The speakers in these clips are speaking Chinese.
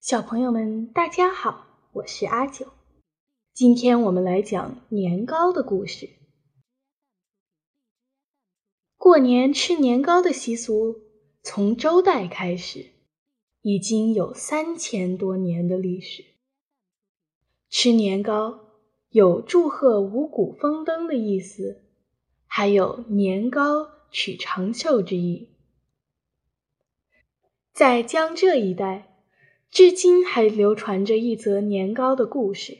小朋友们，大家好，我是阿九。今天我们来讲年糕的故事。过年吃年糕的习俗从周代开始，已经有三千多年的历史。吃年糕有祝贺五谷丰登的意思，还有年糕取长寿之意。在江浙一带。至今还流传着一则年糕的故事。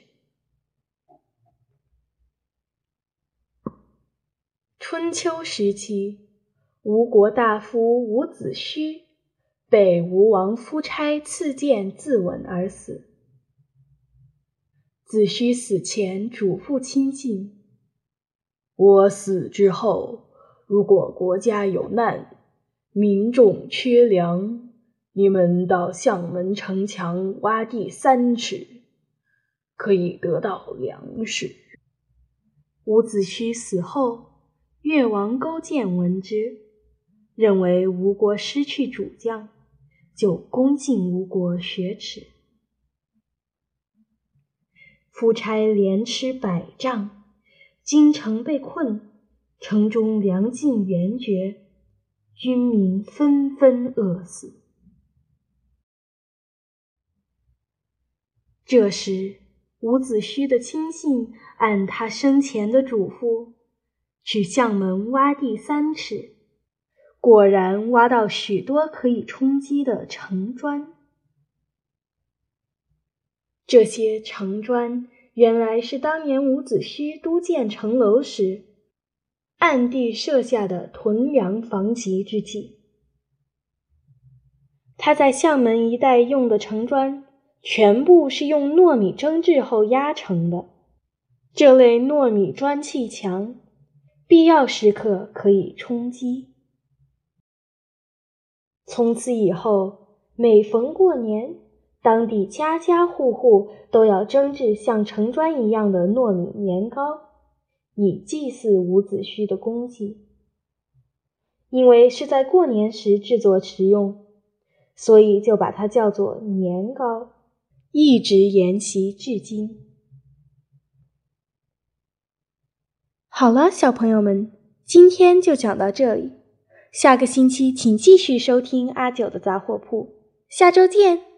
春秋时期，吴国大夫伍子胥被吴王夫差赐剑自刎而死。子胥死前嘱咐亲信：“我死之后，如果国家有难，民众缺粮。”你们到相门城墙挖地三尺，可以得到粮食。伍子胥死后，越王勾践闻之，认为吴国失去主将，就攻进吴国雪耻。夫差连吃百仗，京城被困，城中粮尽援绝，军民纷纷饿死。这时，伍子胥的亲信按他生前的嘱咐，去相门挖地三尺，果然挖到许多可以充饥的城砖。这些城砖原来是当年伍子胥督建城楼时，暗地设下的屯粮防急之计。他在相门一带用的城砖。全部是用糯米蒸制后压成的，这类糯米砖砌墙，必要时刻可以充饥。从此以后，每逢过年，当地家家户户都要蒸制像城砖一样的糯米年糕，以祭祀伍子胥的功绩。因为是在过年时制作食用，所以就把它叫做年糕。一直沿袭至今。好了，小朋友们，今天就讲到这里。下个星期请继续收听阿九的杂货铺，下周见。